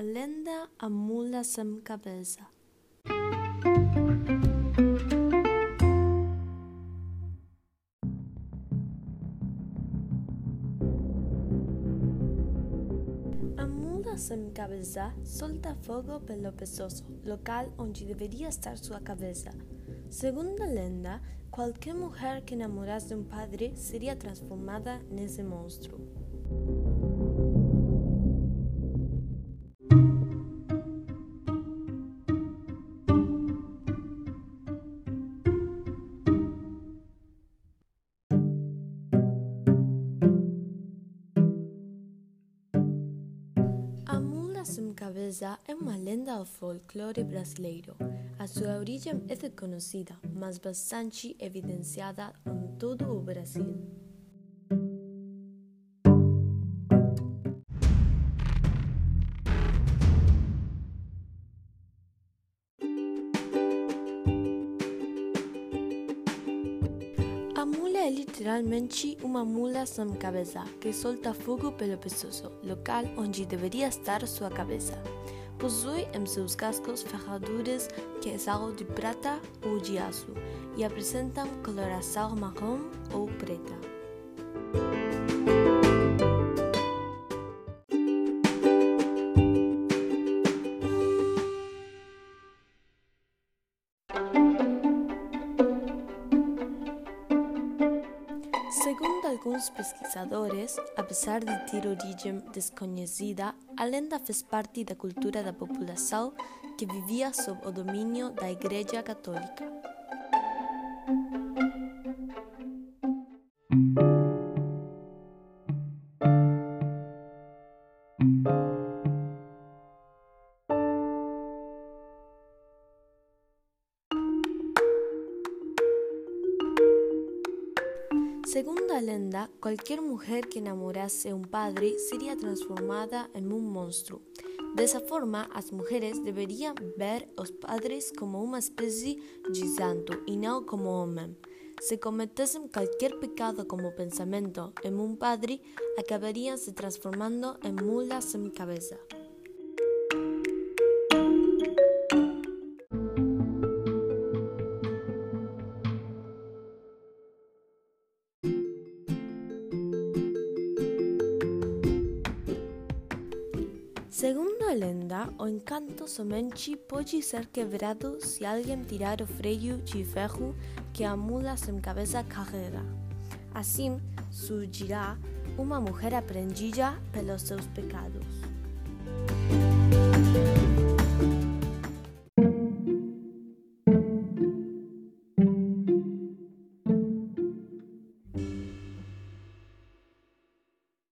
lenda A mula sem cabeça. A mula sem cabeça solta fogo pelo pescoço, local onde deveria estar sua cabeça. Segundo a lenda, qualquer mulher que namorasse um padre seria transformada nesse monstro. A mula sem cabeça é uma lenda do folclore brasileiro. A sua origem é desconhecida, mas bastante evidenciada em todo o Brasil. A mula é literalmente uma mula sem cabeça que solta fogo pelo pescoço, local onde deveria estar sua cabeça. Possui em seus cascos ferraduras que são de prata ou de aço e apresentam coloração marrom ou preta. Segundo alguns pesquisadores, apesar de ter origem desconhecida, a lenda fez parte da cultura da população que vivia sob o domínio da Igreja Católica. Segundo a lenda, qualquer mulher que namorase um padre seria transformada em um monstro. Dessa forma, as mulheres deveriam ver os padres como uma espécie de santo e não como homem. Se cometessem qualquer pecado como pensamento em um padre, acabariam se transformando em mula sem cabeça. Segundo a lenda, o encanto somente pode ser quebrado se alguém tirar o freio de ferro que a mula sem cabeça carrega. Assim, surgirá uma mulher apreendida pelos seus pecados.